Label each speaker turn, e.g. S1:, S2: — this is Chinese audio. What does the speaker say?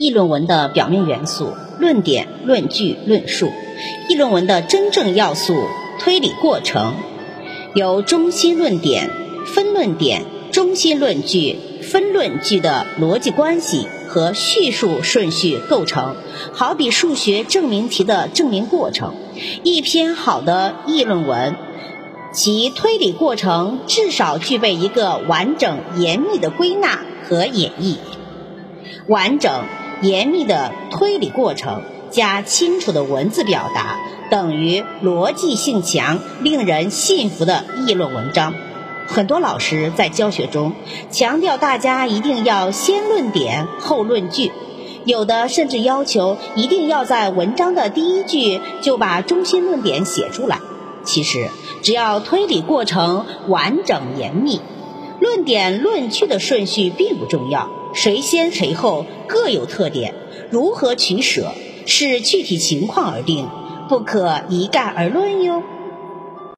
S1: 议论文的表面元素：论点、论据、论述。议论文的真正要素：推理过程，由中心论点、分论点、中心论据、分论据的逻辑关系和叙述顺序构成。好比数学证明题的证明过程。一篇好的议论文，其推理过程至少具备一个完整严密的归纳和演绎。完整。严密的推理过程加清楚的文字表达，等于逻辑性强、令人信服的议论文章。很多老师在教学中强调，大家一定要先论点后论据，有的甚至要求一定要在文章的第一句就把中心论点写出来。其实，只要推理过程完整严密，论点论据的顺序并不重要。谁先谁后各有特点，如何取舍视具体情况而定，不可一概而论哟。